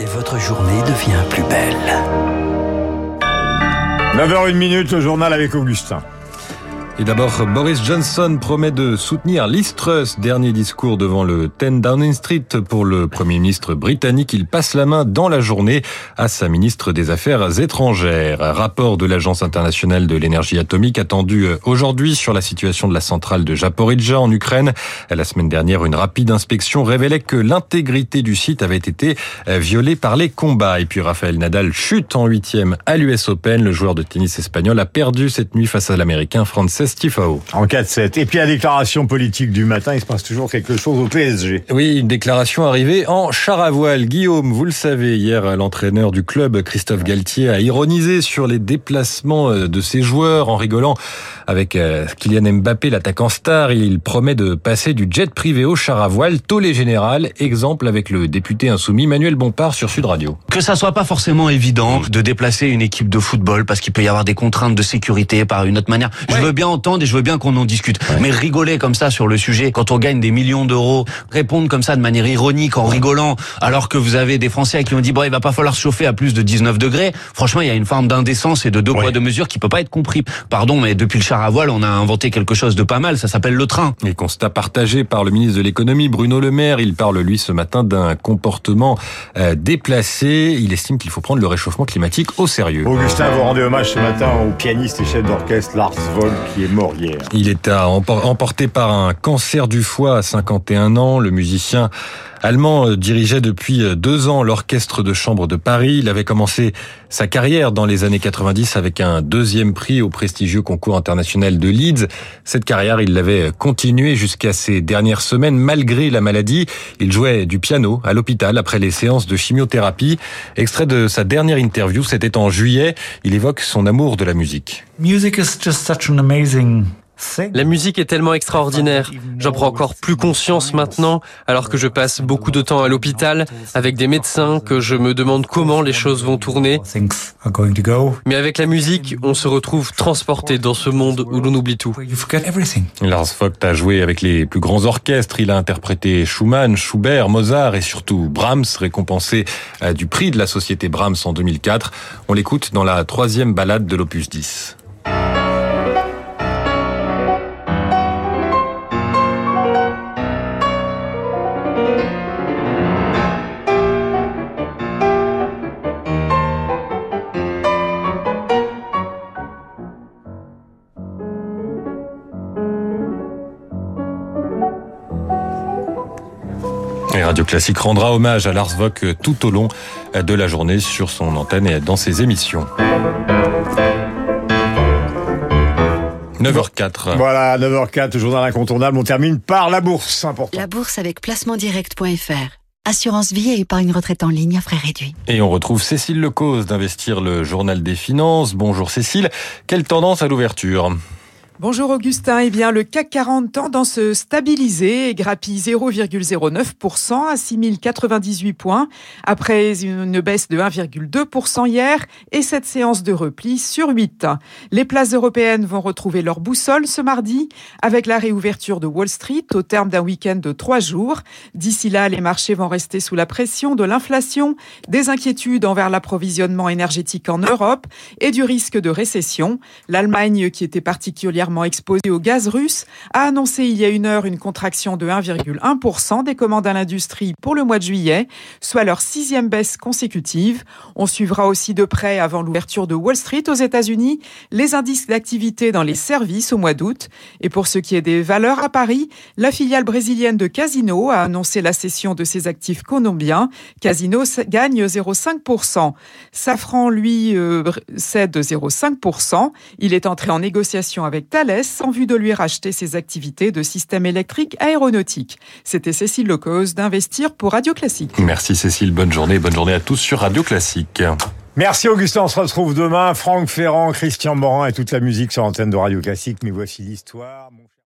et votre journée devient plus belle. 9h01 minute, le journal avec Augustin. Et d'abord, Boris Johnson promet de soutenir Liz. Dernier discours devant le 10 Downing Street pour le Premier ministre britannique. Il passe la main dans la journée à sa ministre des Affaires étrangères. Rapport de l'Agence internationale de l'énergie atomique attendu aujourd'hui sur la situation de la centrale de Japorizhzhia en Ukraine. La semaine dernière, une rapide inspection révélait que l'intégrité du site avait été violée par les combats. Et puis Rafael Nadal chute en huitième à l'US Open. Le joueur de tennis espagnol a perdu cette nuit face à l'Américain Frances Stifao. En 4-7. Et puis la déclaration politique du matin, il se passe toujours quelque chose au PSG. Oui, une déclaration arrivée en char à voile. Guillaume, vous le savez, hier, l'entraîneur du club, Christophe Galtier, a ironisé sur les déplacements euh, de ses joueurs en rigolant avec euh, Kylian Mbappé, l'attaquant star. Il promet de passer du jet privé au char à voile, tollé général. Exemple avec le député insoumis Manuel Bompard sur Sud Radio. Que ça soit pas forcément évident de déplacer une équipe de football parce qu'il peut y avoir des contraintes de sécurité par une autre manière. Je veux bien et je veux bien qu'on en discute. Mais rigoler comme ça sur le sujet, quand on gagne des millions d'euros, répondre comme ça de manière ironique en rigolant, alors que vous avez des Français qui ont dit bon, il va pas falloir se chauffer à plus de 19 degrés. Franchement, il y a une forme d'indécence et de deux poids deux mesures qui peut pas être compris. Pardon, mais depuis le char à voile, on a inventé quelque chose de pas mal. Ça s'appelle le train. Et constat partagé par le ministre de l'économie Bruno Le Maire. Il parle lui ce matin d'un comportement euh, déplacé. Il estime qu'il faut prendre le réchauffement climatique au sérieux. Augustin, vous rendez hommage ce matin au pianiste et chef d'orchestre Lars Volk est mort hier. Il est emporté par un cancer du foie à 51 ans. Le musicien allemand euh, dirigeait depuis euh, deux ans l'orchestre de chambre de Paris. Il avait commencé sa carrière dans les années 90 avec un deuxième prix au prestigieux concours international de Leeds. Cette carrière, il l'avait continuée jusqu'à ses dernières semaines malgré la maladie. Il jouait du piano à l'hôpital après les séances de chimiothérapie. Extrait de sa dernière interview, c'était en juillet. Il évoque son amour de la musique. Music is just such an amazing la musique est tellement extraordinaire. J'en prends encore plus conscience maintenant, alors que je passe beaucoup de temps à l'hôpital avec des médecins, que je me demande comment les choses vont tourner. Mais avec la musique, on se retrouve transporté dans ce monde où l'on oublie tout. Lars Vogt a joué avec les plus grands orchestres. Il a interprété Schumann, Schubert, Mozart et surtout Brahms, récompensé euh, du prix de la société Brahms en 2004. On l'écoute dans la troisième balade de l'opus 10. Et Radio Classique rendra hommage à Lars Vogt tout au long de la journée sur son antenne et dans ses émissions. 9h04. Voilà, 9h04, journal incontournable. On termine par la bourse. Important. La bourse avec placementdirect.fr. Assurance vie et épargne retraite en ligne à frais réduits. Et on retrouve Cécile Lecause d'Investir le Journal des Finances. Bonjour Cécile. Quelle tendance à l'ouverture? Bonjour Augustin, eh bien le CAC 40 tend à se stabiliser et grappille 0,09% à 6098 points après une baisse de 1,2% hier et cette séance de repli sur 8. Les places européennes vont retrouver leur boussole ce mardi avec la réouverture de Wall Street au terme d'un week-end de trois jours. D'ici là, les marchés vont rester sous la pression de l'inflation, des inquiétudes envers l'approvisionnement énergétique en Europe et du risque de récession. L'Allemagne, qui était particulièrement exposé au gaz russe, a annoncé il y a une heure une contraction de 1,1% des commandes à l'industrie pour le mois de juillet, soit leur sixième baisse consécutive. On suivra aussi de près, avant l'ouverture de Wall Street aux États-Unis, les indices d'activité dans les services au mois d'août. Et pour ce qui est des valeurs à Paris, la filiale brésilienne de Casino a annoncé la cession de ses actifs colombiens. Casino gagne 0,5%. Safran, lui, euh, cède 0,5%. Il est entré en négociation avec Thales en vue de lui racheter ses activités de système électrique aéronautique. C'était Cécile Locose d'Investir pour Radio Classique. Merci Cécile, bonne journée, bonne journée à tous sur Radio Classique. Merci Augustin, on se retrouve demain. Franck Ferrand, Christian Morin et toute la musique sur l'antenne de Radio Classique. Mais voici l'histoire.